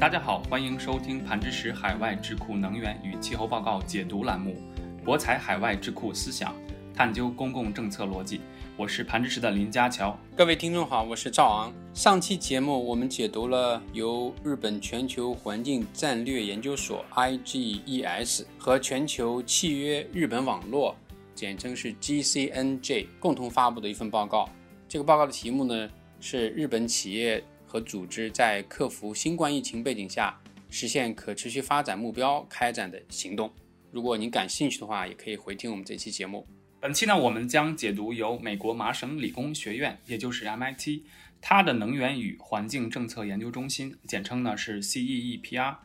大家好，欢迎收听盘知识海外智库能源与气候报告解读栏目，博采海外智库思想，探究公共政策逻辑。我是盘知识的林家乔。各位听众好，我是赵昂。上期节目我们解读了由日本全球环境战略研究所 （IGES） 和全球契约日本网络（简称是 GCNJ） 共同发布的一份报告。这个报告的题目呢是日本企业。和组织在克服新冠疫情背景下实现可持续发展目标开展的行动。如果您感兴趣的话，也可以回听我们这期节目。本期呢，我们将解读由美国麻省理工学院，也就是 MIT，它的能源与环境政策研究中心，简称呢是 CEEPR，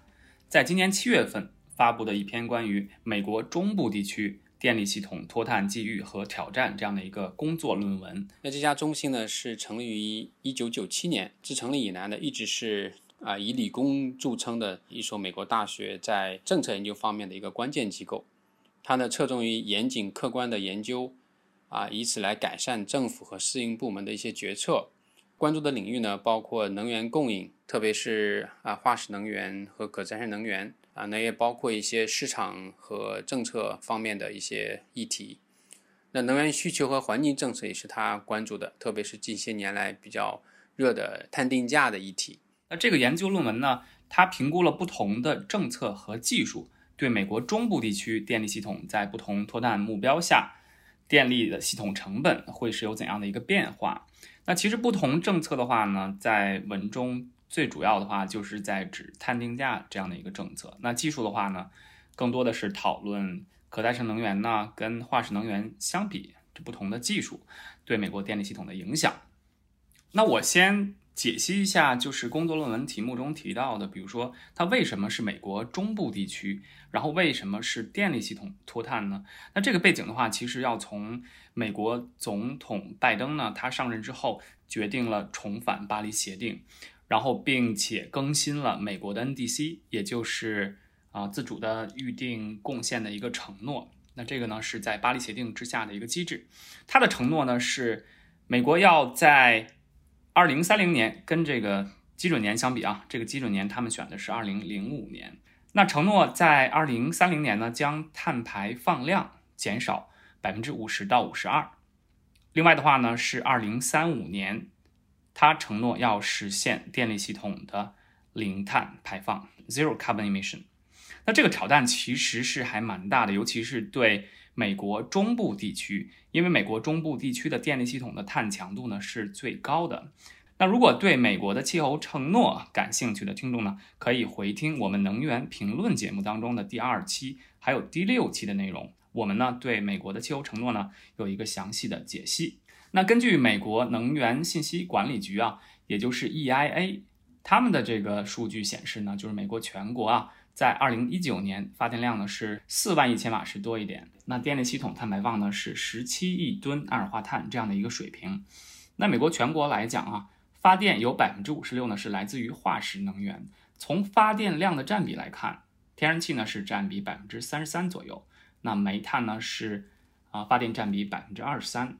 在今年七月份发布的一篇关于美国中部地区。电力系统脱碳机遇和挑战这样的一个工作论文。那这家中心呢，是成立于一九九七年，自成立以来呢，一直是啊以理工著称的一所美国大学在政策研究方面的一个关键机构。它呢侧重于严谨客观的研究，啊以此来改善政府和适应部门的一些决策。关注的领域呢，包括能源供应，特别是啊化石能源和可再生能源。啊，那也包括一些市场和政策方面的一些议题。那能源需求和环境政策也是他关注的，特别是近些年来比较热的碳定价的议题。那这个研究论文呢，它评估了不同的政策和技术对美国中部地区电力系统在不同脱碳目标下，电力的系统成本会是有怎样的一个变化。那其实不同政策的话呢，在文中。最主要的话就是在指碳定价这样的一个政策。那技术的话呢，更多的是讨论可再生能源呢跟化石能源相比这不同的技术对美国电力系统的影响。那我先解析一下，就是工作论文题目中提到的，比如说它为什么是美国中部地区，然后为什么是电力系统脱碳呢？那这个背景的话，其实要从美国总统拜登呢他上任之后决定了重返巴黎协定。然后，并且更新了美国的 NDC，也就是啊自主的预定贡献的一个承诺。那这个呢是在巴黎协定之下的一个机制。它的承诺呢是美国要在二零三零年跟这个基准年相比啊，这个基准年他们选的是二零零五年。那承诺在二零三零年呢将碳排放量减少百分之五十到五十二。另外的话呢是二零三五年。他承诺要实现电力系统的零碳排放 （zero carbon emission）。那这个挑战其实是还蛮大的，尤其是对美国中部地区，因为美国中部地区的电力系统的碳强度呢是最高的。那如果对美国的气候承诺感兴趣的听众呢，可以回听我们能源评论节目当中的第二期还有第六期的内容。我们呢对美国的气候承诺呢有一个详细的解析。那根据美国能源信息管理局啊，也就是 EIA，他们的这个数据显示呢，就是美国全国啊，在二零一九年发电量呢是四万亿千瓦时多一点，那电力系统碳排放呢是十七亿吨二氧化碳这样的一个水平。那美国全国来讲啊，发电有百分之五十六呢是来自于化石能源。从发电量的占比来看，天然气呢是占比百分之三十三左右，那煤炭呢是啊发电占比百分之二十三。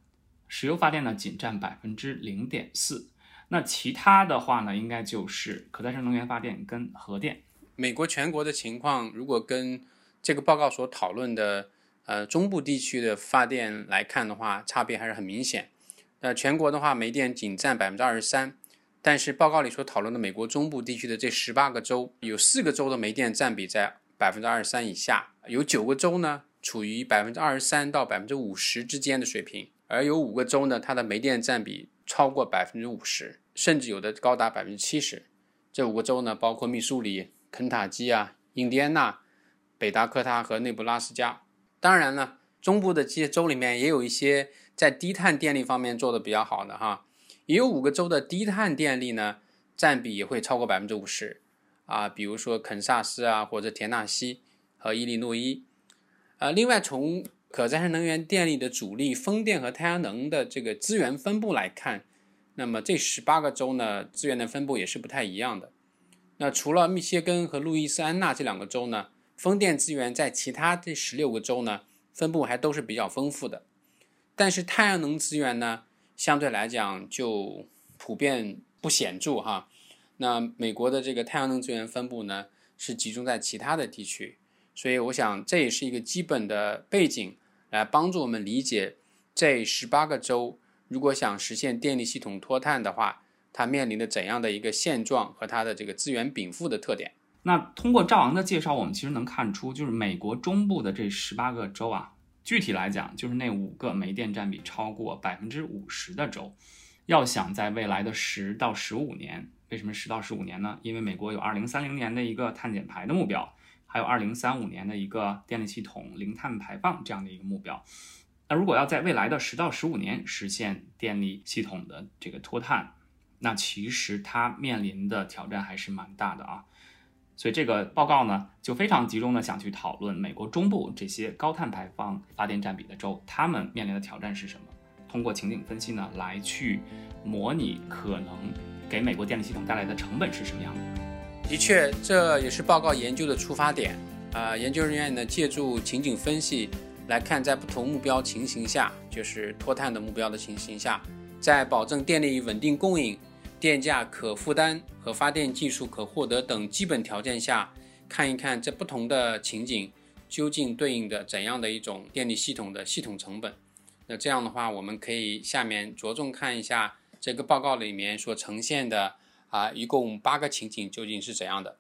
石油发电呢，仅占百分之零点四。那其他的话呢，应该就是可再生能源发电跟核电。美国全国的情况，如果跟这个报告所讨论的呃中部地区的发电来看的话，差别还是很明显。那全国的话，煤电仅占百分之二十三，但是报告里所讨论的美国中部地区的这十八个州，有四个州的煤电占比在百分之二十三以下，有九个州呢处于百分之二十三到百分之五十之间的水平。而有五个州呢，它的煤电占比超过百分之五十，甚至有的高达百分之七十。这五个州呢，包括密苏里、肯塔基啊、印第安纳、北达科他和内布拉斯加。当然了，中部的这些州里面也有一些在低碳电力方面做的比较好的哈，也有五个州的低碳电力呢占比也会超过百分之五十啊，比如说肯萨斯啊，或者田纳西和伊利诺伊。呃，另外从可再生能源电力的主力风电和太阳能的这个资源分布来看，那么这十八个州呢资源的分布也是不太一样的。那除了密歇根和路易斯安那这两个州呢，风电资源在其他这十六个州呢分布还都是比较丰富的。但是太阳能资源呢相对来讲就普遍不显著哈。那美国的这个太阳能资源分布呢，是集中在其他的地区，所以我想这也是一个基本的背景，来帮助我们理解这十八个州如果想实现电力系统脱碳的话，它面临的怎样的一个现状和它的这个资源禀赋的特点。那通过赵昂的介绍，我们其实能看出，就是美国中部的这十八个州啊，具体来讲，就是那五个煤电占比超过百分之五十的州，要想在未来的十到十五年。为什么十到十五年呢？因为美国有二零三零年的一个碳减排的目标，还有二零三五年的一个电力系统零碳排放这样的一个目标。那如果要在未来的十到十五年实现电力系统的这个脱碳，那其实它面临的挑战还是蛮大的啊。所以这个报告呢，就非常集中的想去讨论美国中部这些高碳排放发电占比的州，他们面临的挑战是什么？通过情景分析呢，来去模拟可能。给美国电力系统带来的成本是什么样的？的确，这也是报告研究的出发点。啊，研究人员呢借助情景分析来看，在不同目标情形下，就是脱碳的目标的情形下，在保证电力稳定供应、电价可负担和发电技术可获得等基本条件下，看一看这不同的情景究竟对应的怎样的一种电力系统的系统成本。那这样的话，我们可以下面着重看一下。这个报告里面所呈现的啊，一共八个情景究竟是怎样的？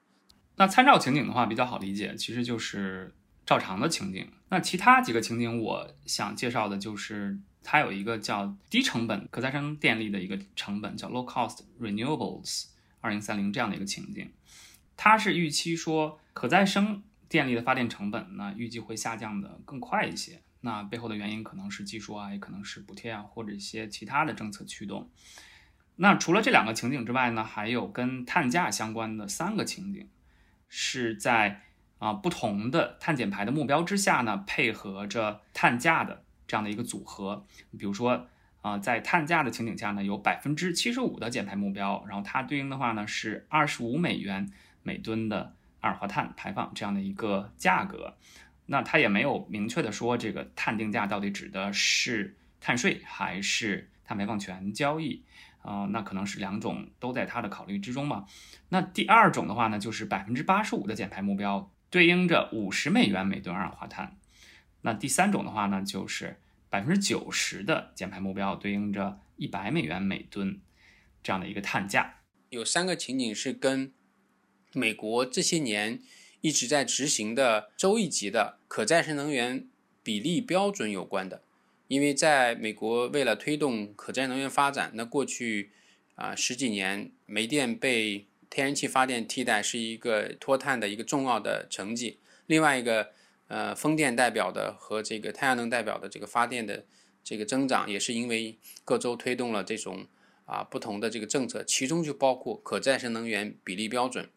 那参照情景的话比较好理解，其实就是照常的情景。那其他几个情景，我想介绍的就是它有一个叫低成本可再生电力的一个成本，叫 low cost renewables 二零三零这样的一个情景。它是预期说可再生电力的发电成本呢，预计会下降的更快一些。那背后的原因可能是技术啊，也可能是补贴啊，或者一些其他的政策驱动。那除了这两个情景之外呢，还有跟碳价相关的三个情景，是在啊不同的碳减排的目标之下呢，配合着碳价的这样的一个组合。比如说啊，在碳价的情景下呢，有百分之七十五的减排目标，然后它对应的话呢是二十五美元每吨的二氧化碳排放这样的一个价格。那它也没有明确的说这个碳定价到底指的是碳税还是碳排放权交易啊？那可能是两种都在他的考虑之中嘛。那第二种的话呢，就是百分之八十五的减排目标对应着五十美元每吨二氧化碳。那第三种的话呢，就是百分之九十的减排目标对应着一百美元每吨这样的一个碳价。有三个情景是跟美国这些年。一直在执行的州一级的可再生能源比例标准有关的，因为在美国为了推动可再生能源发展，那过去啊十几年煤电被天然气发电替代是一个脱碳的一个重要的成绩。另外一个呃风电代表的和这个太阳能代表的这个发电的这个增长，也是因为各州推动了这种啊不同的这个政策，其中就包括可再生能源比例标准。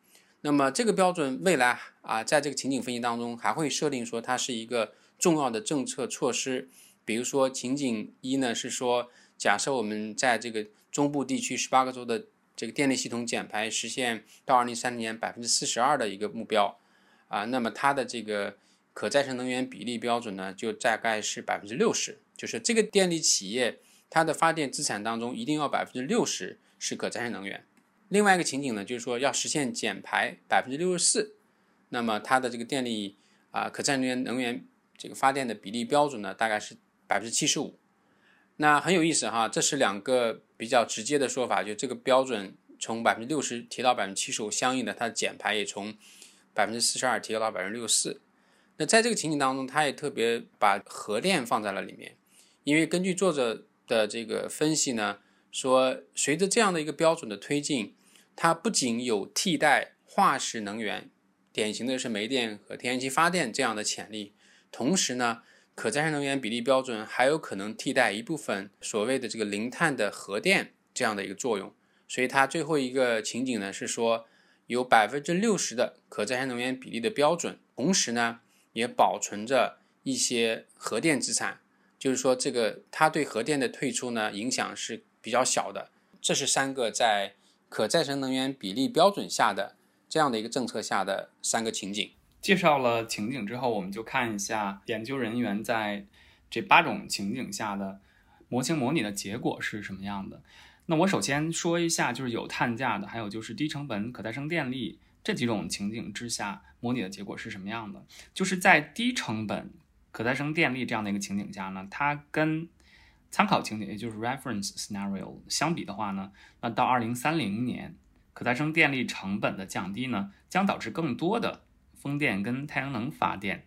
那么这个标准未来啊，在这个情景分析当中还会设定说它是一个重要的政策措施。比如说情景一呢是说，假设我们在这个中部地区十八个州的这个电力系统减排实现到二零三零年百分之四十二的一个目标啊，那么它的这个可再生能源比例标准呢就大概是百分之六十，就是这个电力企业它的发电资产当中一定要百分之六十是可再生能源。另外一个情景呢，就是说要实现减排百分之六十四，那么它的这个电力啊可再生能源能源这个发电的比例标准呢，大概是百分之七十五。那很有意思哈，这是两个比较直接的说法，就这个标准从百分之六十提到百分之七十五，相应的它的减排也从百分之四十二提高到百分之六十四。那在这个情景当中，他也特别把核电放在了里面，因为根据作者的这个分析呢，说随着这样的一个标准的推进。它不仅有替代化石能源，典型的是煤电和天然气发电这样的潜力，同时呢，可再生能源比例标准还有可能替代一部分所谓的这个零碳的核电这样的一个作用。所以它最后一个情景呢是说，有百分之六十的可再生能源比例的标准，同时呢也保存着一些核电资产，就是说这个它对核电的退出呢影响是比较小的。这是三个在。可再生能源比例标准下的这样的一个政策下的三个情景，介绍了情景之后，我们就看一下研究人员在这八种情景下的模型模拟的结果是什么样的。那我首先说一下，就是有碳价的，还有就是低成本可再生电力这几种情景之下，模拟的结果是什么样的？就是在低成本可再生电力这样的一个情景下呢，它跟参考情景，也就是 reference scenario 相比的话呢，那到二零三零年，可再生电力成本的降低呢，将导致更多的风电跟太阳能发电。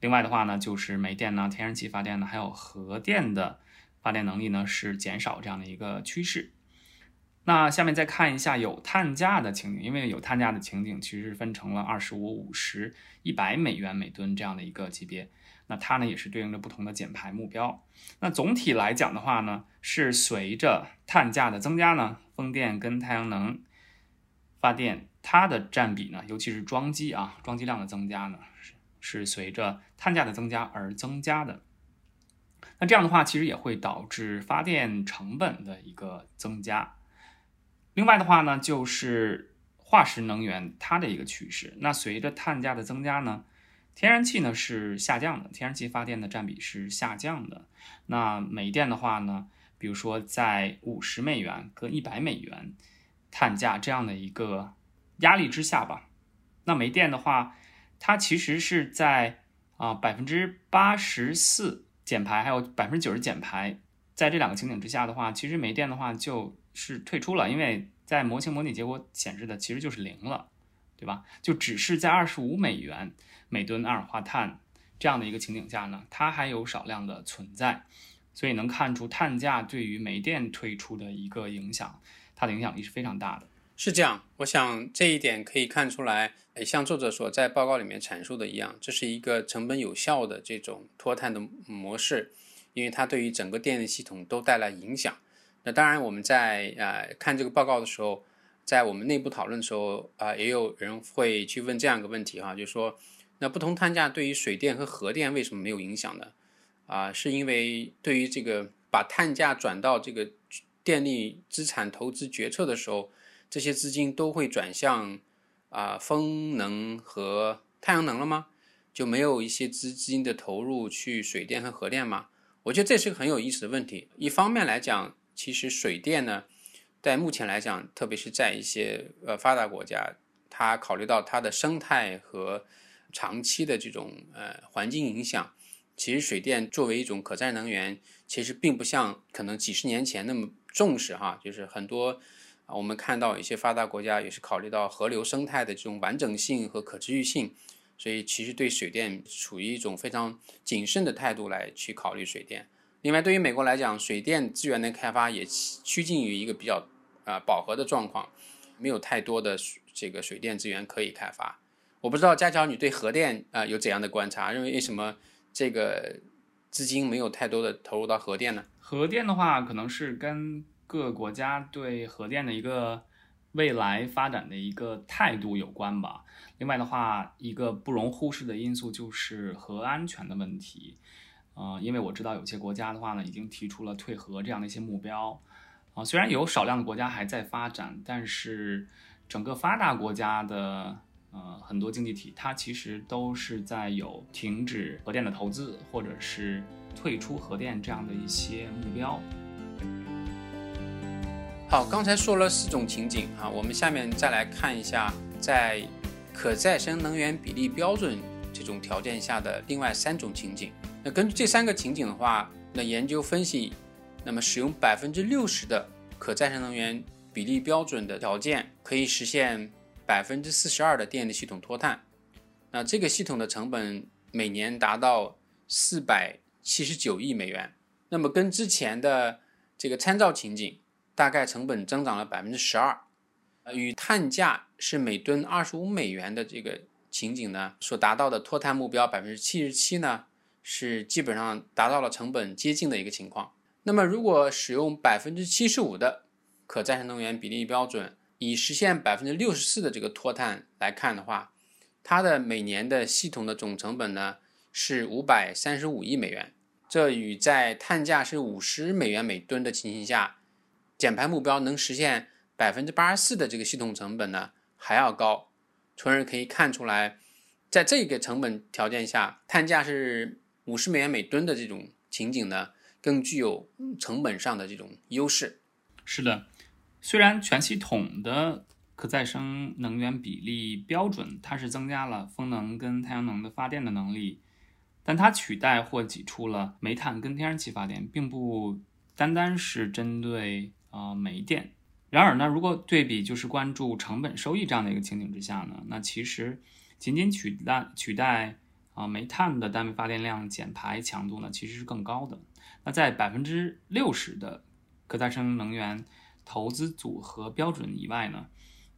另外的话呢，就是煤电呢、天然气发电呢，还有核电的发电能力呢是减少这样的一个趋势。那下面再看一下有碳价的情景，因为有碳价的情景其实分成了二十五、五十、一百美元每吨这样的一个级别。那它呢也是对应着不同的减排目标。那总体来讲的话呢，是随着碳价的增加呢，风电跟太阳能发电它的占比呢，尤其是装机啊，装机量的增加呢。是随着碳价的增加而增加的，那这样的话，其实也会导致发电成本的一个增加。另外的话呢，就是化石能源它的一个趋势。那随着碳价的增加呢，天然气呢是下降的，天然气发电的占比是下降的。那煤电的话呢，比如说在五十美元跟一百美元碳价这样的一个压力之下吧，那煤电的话。它其实是在啊百分之八十四减排，还有百分之九十减排，在这两个情景之下的话，其实煤电的话就是退出了，因为在模型模拟结果显示的其实就是零了，对吧？就只是在二十五美元每吨二氧化碳这样的一个情景下呢，它还有少量的存在，所以能看出碳价对于煤电退出的一个影响，它的影响力是非常大的。是这样，我想这一点可以看出来，像作者所在报告里面阐述的一样，这是一个成本有效的这种脱碳的模式，因为它对于整个电力系统都带来影响。那当然，我们在呃看这个报告的时候，在我们内部讨论的时候啊，也有人会去问这样一个问题哈，就是说，那不同碳价对于水电和核电为什么没有影响呢？啊，是因为对于这个把碳价转到这个电力资产投资决策的时候。这些资金都会转向啊风能和太阳能了吗？就没有一些资金的投入去水电和核电吗？我觉得这是个很有意思的问题。一方面来讲，其实水电呢，在目前来讲，特别是在一些呃发达国家，它考虑到它的生态和长期的这种呃环境影响，其实水电作为一种可再生能源，其实并不像可能几十年前那么重视哈，就是很多。我们看到一些发达国家也是考虑到河流生态的这种完整性和可持续性，所以其实对水电处于一种非常谨慎的态度来去考虑水电。另外，对于美国来讲，水电资源的开发也趋近于一个比较啊饱和的状况，没有太多的这个水电资源可以开发。我不知道佳乔，你对核电啊有怎样的观察？认为为什么这个资金没有太多的投入到核电呢？核电的话，可能是跟各个国家对核电的一个未来发展的一个态度有关吧。另外的话，一个不容忽视的因素就是核安全的问题。呃，因为我知道有些国家的话呢，已经提出了退核这样的一些目标。啊，虽然有少量的国家还在发展，但是整个发达国家的呃很多经济体，它其实都是在有停止核电的投资，或者是退出核电这样的一些目标。好，刚才说了四种情景啊，我们下面再来看一下，在可再生能源比例标准这种条件下的另外三种情景。那根据这三个情景的话，那研究分析，那么使用百分之六十的可再生能源比例标准的条件，可以实现百分之四十二的电力系统脱碳。那这个系统的成本每年达到四百七十九亿美元。那么跟之前的这个参照情景。大概成本增长了百分之十二，与碳价是每吨二十五美元的这个情景呢，所达到的脱碳目标百分之七十七呢，是基本上达到了成本接近的一个情况。那么，如果使用百分之七十五的可再生能源比例标准，以实现百分之六十四的这个脱碳来看的话，它的每年的系统的总成本呢是五百三十五亿美元，这与在碳价是五十美元每吨的情形下。减排目标能实现百分之八十四的这个系统成本呢还要高，从而可以看出来，在这个成本条件下，碳价是五十美元每吨的这种情景呢，更具有成本上的这种优势。是的，虽然全系统的可再生能源比例标准它是增加了风能跟太阳能的发电的能力，但它取代或挤出了煤炭跟天然气发电，并不单单是针对啊煤电。然而呢，如果对比就是关注成本收益这样的一个情景之下呢，那其实仅仅取代取代啊煤炭的单位发电量减排强度呢，其实是更高的。那在百分之六十的可再生能源投资组合标准以外呢，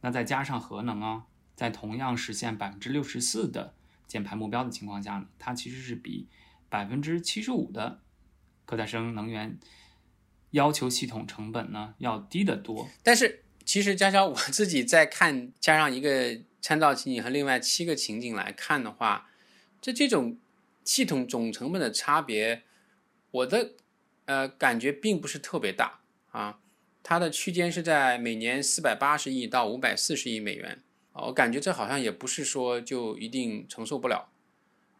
那再加上核能啊，在同样实现百分之六十四的减排目标的情况下呢，它其实是比百分之七十五的可再生能源。要求系统成本呢要低得多，但是其实佳佳我自己在看，加上一个参照情景和另外七个情景来看的话，这这种系统总成本的差别，我的呃感觉并不是特别大啊，它的区间是在每年四百八十亿到五百四十亿美元，我感觉这好像也不是说就一定承受不了。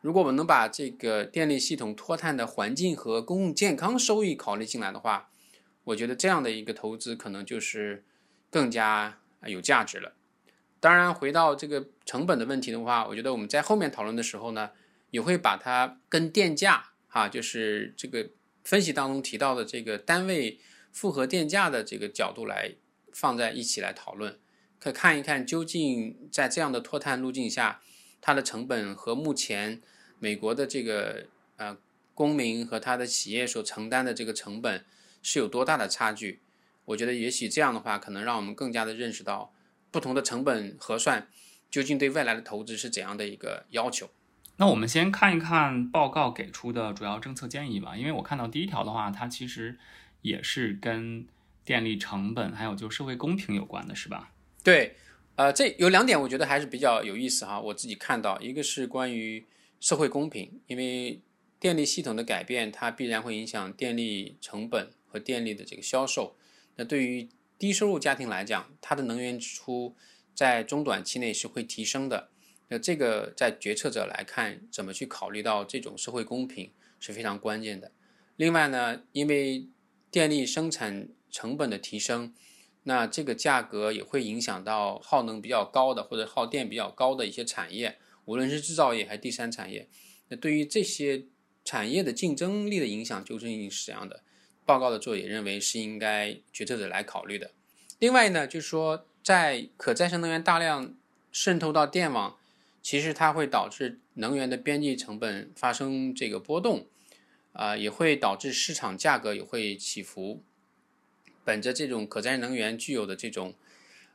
如果我们能把这个电力系统脱碳的环境和公共健康收益考虑进来的话，我觉得这样的一个投资可能就是更加有价值了。当然，回到这个成本的问题的话，我觉得我们在后面讨论的时候呢，也会把它跟电价哈，就是这个分析当中提到的这个单位复合电价的这个角度来放在一起来讨论，可看一看究竟在这样的脱碳路径下，它的成本和目前美国的这个呃公民和他的企业所承担的这个成本。是有多大的差距？我觉得也许这样的话，可能让我们更加的认识到不同的成本核算究竟对未来的投资是怎样的一个要求。那我们先看一看报告给出的主要政策建议吧。因为我看到第一条的话，它其实也是跟电力成本还有就社会公平有关的，是吧？对，呃，这有两点我觉得还是比较有意思哈。我自己看到一个是关于社会公平，因为电力系统的改变，它必然会影响电力成本。和电力的这个销售，那对于低收入家庭来讲，它的能源支出在中短期内是会提升的。那这个在决策者来看，怎么去考虑到这种社会公平是非常关键的。另外呢，因为电力生产成本的提升，那这个价格也会影响到耗能比较高的或者耗电比较高的一些产业，无论是制造业还是第三产业。那对于这些产业的竞争力的影响究竟是怎样的？报告的作者认为是应该决策者来考虑的。另外呢，就是说，在可再生能源大量渗透到电网，其实它会导致能源的边际成本发生这个波动，啊，也会导致市场价格也会起伏。本着这种可再生能源具有的这种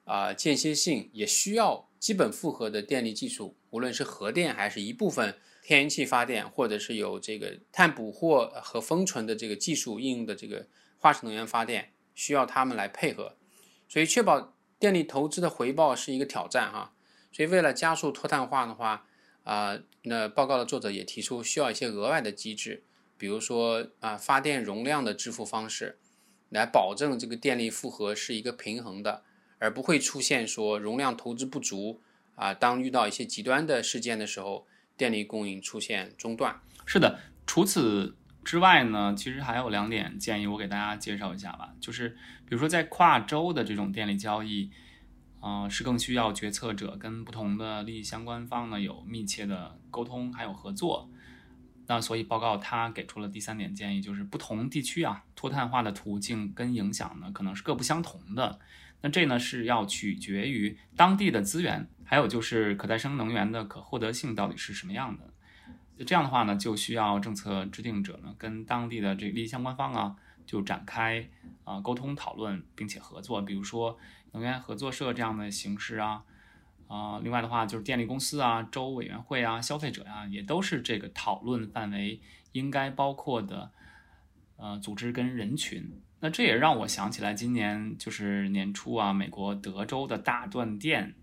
啊间歇性，也需要基本复合的电力技术，无论是核电还是一部分。天然气发电，或者是有这个碳捕获和封存的这个技术应用的这个化石能源发电，需要他们来配合，所以确保电力投资的回报是一个挑战哈。所以为了加速脱碳化的话，啊，那报告的作者也提出需要一些额外的机制，比如说啊，发电容量的支付方式，来保证这个电力负荷是一个平衡的，而不会出现说容量投资不足啊，当遇到一些极端的事件的时候。电力供应出现中断，是的。除此之外呢，其实还有两点建议，我给大家介绍一下吧。就是比如说在跨州的这种电力交易，啊，是更需要决策者跟不同的利益相关方呢有密切的沟通还有合作。那所以报告它给出了第三点建议，就是不同地区啊脱碳化的途径跟影响呢可能是各不相同的。那这呢是要取决于当地的资源。还有就是可再生能源的可获得性到底是什么样的？这样的话呢，就需要政策制定者呢跟当地的这个利益相关方啊，就展开啊沟通讨论，并且合作。比如说能源合作社这样的形式啊，啊，另外的话就是电力公司啊、州委员会啊、消费者呀，也都是这个讨论范围应该包括的呃组织跟人群。那这也让我想起来，今年就是年初啊，美国德州的大断电。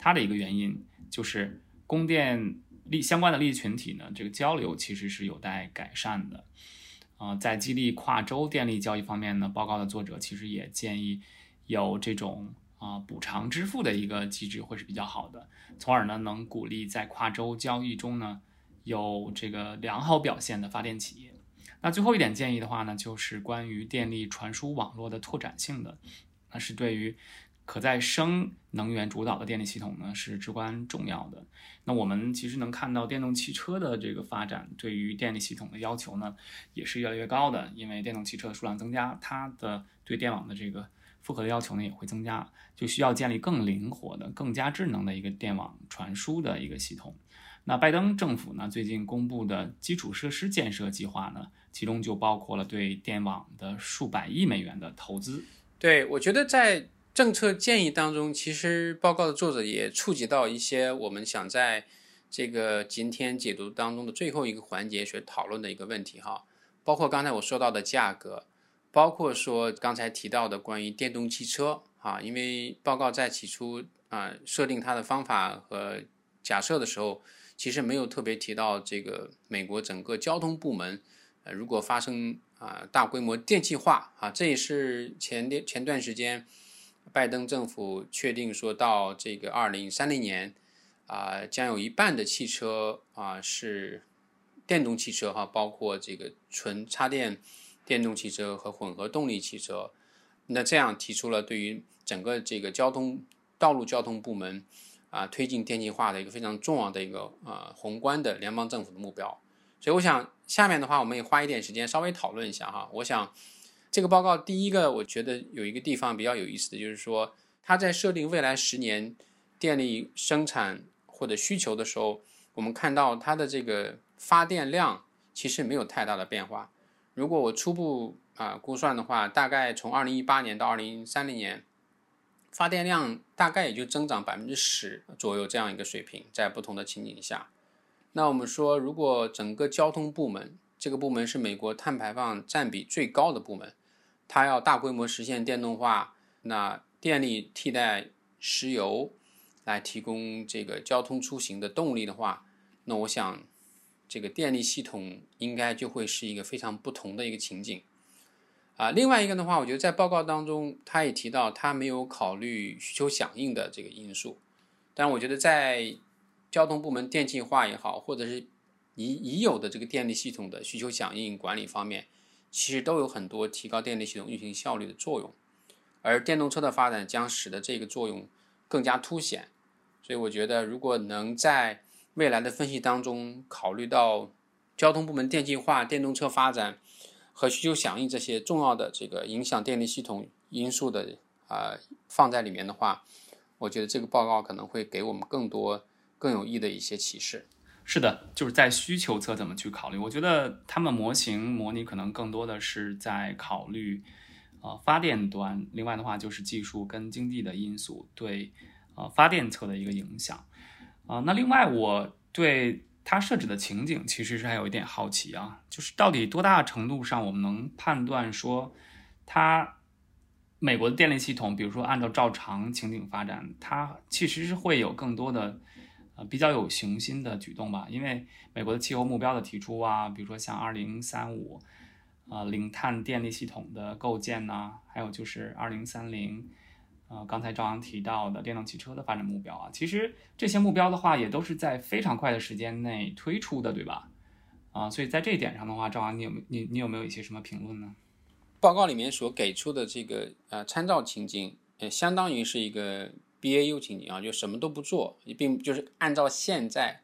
它的一个原因就是供电利相关的利益群体呢，这个交流其实是有待改善的。啊，在激励跨州电力交易方面呢，报告的作者其实也建议有这种啊补偿支付的一个机制会是比较好的，从而呢能鼓励在跨州交易中呢有这个良好表现的发电企业。那最后一点建议的话呢，就是关于电力传输网络的拓展性的，那是对于可再生能源主导的电力系统呢是至关重要的。那我们其实能看到电动汽车的这个发展，对于电力系统的要求呢也是越来越高的，因为电动汽车的数量增加，它的对电网的这个负荷的要求呢也会增加，就需要建立更灵活的、更加智能的一个电网传输的一个系统。那拜登政府呢最近公布的基础设施建设计划呢？其中就包括了对电网的数百亿美元的投资。对我觉得在政策建议当中，其实报告的作者也触及到一些我们想在这个今天解读当中的最后一个环节去讨论的一个问题哈，包括刚才我说到的价格，包括说刚才提到的关于电动汽车啊，因为报告在起初啊设定它的方法和假设的时候，其实没有特别提到这个美国整个交通部门。呃，如果发生啊大规模电气化啊，这也是前段前段时间拜登政府确定说到这个二零三零年啊，将有一半的汽车啊是电动汽车哈，包括这个纯插电电动汽车和混合动力汽车。那这样提出了对于整个这个交通道路交通部门啊推进电气化的一个非常重要的一个啊宏观的联邦政府的目标。所以我想。下面的话，我们也花一点时间稍微讨论一下哈。我想，这个报告第一个，我觉得有一个地方比较有意思的就是说，它在设定未来十年电力生产或者需求的时候，我们看到它的这个发电量其实没有太大的变化。如果我初步啊估算的话，大概从二零一八年到二零三零年，发电量大概也就增长百分之十左右这样一个水平，在不同的情景下。那我们说，如果整个交通部门这个部门是美国碳排放占比最高的部门，它要大规模实现电动化，那电力替代石油来提供这个交通出行的动力的话，那我想这个电力系统应该就会是一个非常不同的一个情景。啊，另外一个的话，我觉得在报告当中，他也提到他没有考虑需求响应的这个因素，但我觉得在交通部门电气化也好，或者是已已有的这个电力系统的需求响应管理方面，其实都有很多提高电力系统运行效率的作用，而电动车的发展将使得这个作用更加凸显。所以我觉得，如果能在未来的分析当中考虑到交通部门电气化、电动车发展和需求响应这些重要的这个影响电力系统因素的啊放在里面的话，我觉得这个报告可能会给我们更多。更有益的一些启示，是的，就是在需求侧怎么去考虑？我觉得他们模型模拟可能更多的是在考虑，呃，发电端。另外的话就是技术跟经济的因素对，呃，发电侧的一个影响。啊，那另外我对它设置的情景其实是还有一点好奇啊，就是到底多大程度上我们能判断说，它美国的电力系统，比如说按照照常情景发展，它其实是会有更多的。比较有雄心的举动吧，因为美国的气候目标的提出啊，比如说像二零三五，呃，零碳电力系统的构建呐，还有就是二零三零，呃，刚才赵阳提到的电动汽车的发展目标啊，其实这些目标的话，也都是在非常快的时间内推出的，对吧？啊，所以在这一点上的话，赵阳，你有你你有没有一些什么评论呢？报告里面所给出的这个呃参照情境，呃，相当于是一个。BAU 情景啊，就什么都不做，并就是按照现在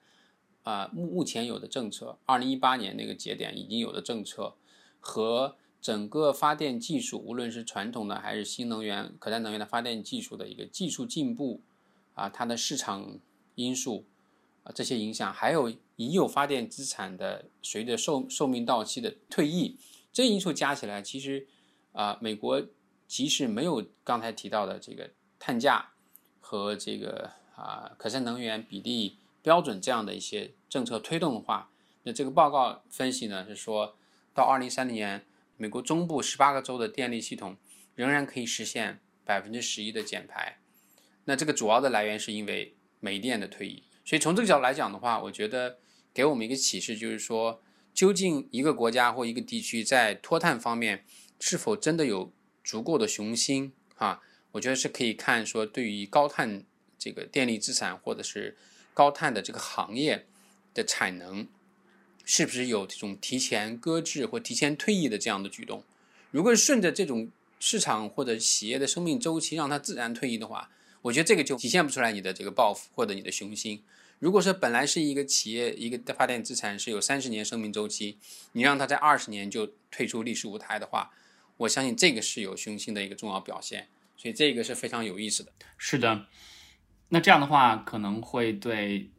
啊目目前有的政策，二零一八年那个节点已经有的政策和整个发电技术，无论是传统的还是新能源、可再生能源的发电技术的一个技术进步啊，它的市场因素啊这些影响，还有已有发电资产的随着寿寿命到期的退役，这因素加起来，其实啊美国即使没有刚才提到的这个碳价。和这个啊可再生能源比例标准这样的一些政策推动的话，那这个报告分析呢是说到二零三零年，美国中部十八个州的电力系统仍然可以实现百分之十一的减排。那这个主要的来源是因为煤电的退役。所以从这个角度来讲的话，我觉得给我们一个启示就是说，究竟一个国家或一个地区在脱碳方面是否真的有足够的雄心啊？我觉得是可以看说，对于高碳这个电力资产或者是高碳的这个行业的产能是不是有这种提前搁置或提前退役的这样的举动？如果顺着这种市场或者企业的生命周期让它自然退役的话，我觉得这个就体现不出来你的这个抱负或者你的雄心。如果说本来是一个企业一个发电资产是有三十年生命周期，你让它在二十年就退出历史舞台的话，我相信这个是有雄心的一个重要表现。所以这个是非常有意思的。是的，那这样的话可能会对。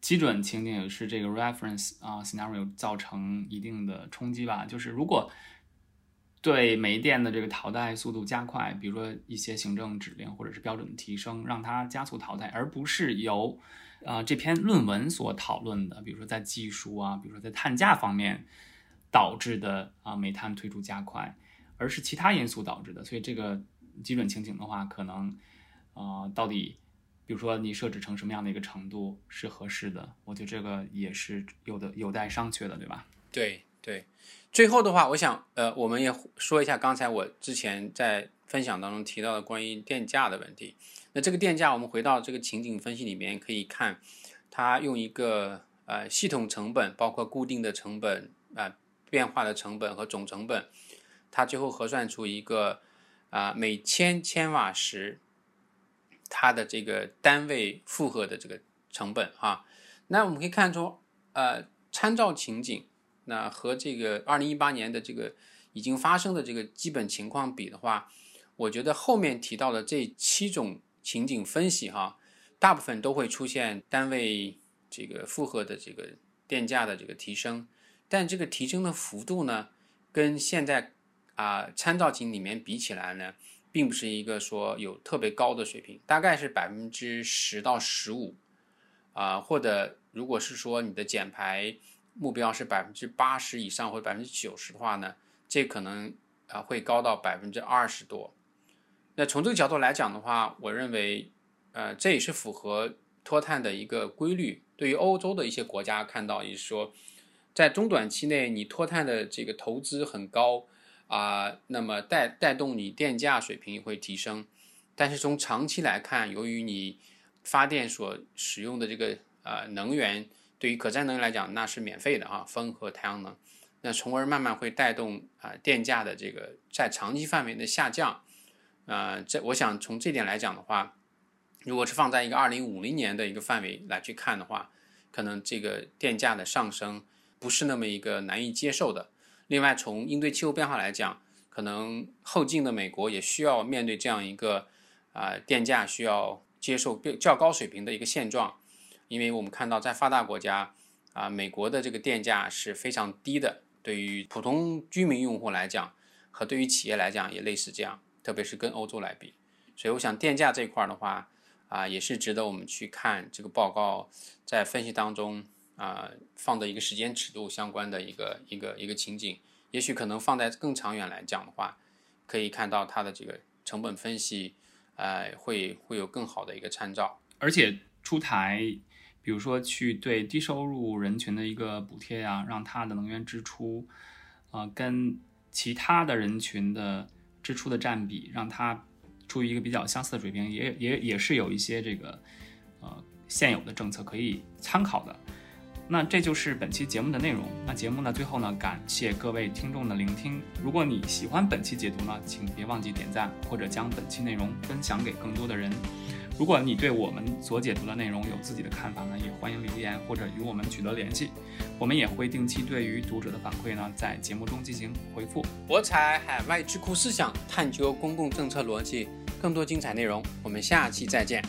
基准情景也是这个 reference 啊 scenario 造成一定的冲击吧。就是如果对煤电的这个淘汰速度加快，比如说一些行政指令或者是标准的提升，让它加速淘汰，而不是由啊这篇论文所讨论的，比如说在技术啊，比如说在碳价方面导致的啊煤炭退出加快，而是其他因素导致的。所以这个基准情景的话，可能啊到底。比如说，你设置成什么样的一个程度是合适的？我觉得这个也是有的有待商榷的，对吧？对对。最后的话，我想呃，我们也说一下刚才我之前在分享当中提到的关于电价的问题。那这个电价，我们回到这个情景分析里面可以看，它用一个呃系统成本，包括固定的成本啊、变化的成本和总成本，它最后核算出一个啊每千千瓦时。它的这个单位负荷的这个成本啊，那我们可以看出，呃，参照情景，那和这个二零一八年的这个已经发生的这个基本情况比的话，我觉得后面提到的这七种情景分析哈，大部分都会出现单位这个负荷的这个电价的这个提升，但这个提升的幅度呢，跟现在啊参照景里面比起来呢。并不是一个说有特别高的水平，大概是百分之十到十五，啊，或者如果是说你的减排目标是百分之八十以上或者百分之九十的话呢，这可能啊会高到百分之二十多。那从这个角度来讲的话，我认为，呃，这也是符合脱碳的一个规律。对于欧洲的一些国家看到，也是说，在中短期内你脱碳的这个投资很高。啊，那么带带动你电价水平会提升，但是从长期来看，由于你发电所使用的这个呃能源，对于可再生能源来讲那是免费的啊，风和太阳能，那从而慢慢会带动啊电价的这个在长期范围的下降，啊，这我想从这点来讲的话，如果是放在一个二零五零年的一个范围来去看的话，可能这个电价的上升不是那么一个难以接受的。另外，从应对气候变化来讲，可能后进的美国也需要面对这样一个啊电价需要接受较高水平的一个现状，因为我们看到在发达国家啊，美国的这个电价是非常低的，对于普通居民用户来讲和对于企业来讲也类似这样，特别是跟欧洲来比，所以我想电价这块的话啊，也是值得我们去看这个报告在分析当中。啊，放的一个时间尺度相关的一个一个一个情景，也许可能放在更长远来讲的话，可以看到它的这个成本分析，呃，会会有更好的一个参照。而且出台，比如说去对低收入人群的一个补贴呀，让他的能源支出，啊，跟其他的人群的支出的占比，让它处于一个比较相似的水平，也也也是有一些这个呃现有的政策可以参考的。那这就是本期节目的内容。那节目呢，最后呢，感谢各位听众的聆听。如果你喜欢本期解读呢，请别忘记点赞或者将本期内容分享给更多的人。如果你对我们所解读的内容有自己的看法呢，也欢迎留言或者与我们取得联系。我们也会定期对于读者的反馈呢，在节目中进行回复。博采海外智库思想，探究公共政策逻辑，更多精彩内容，我们下期再见。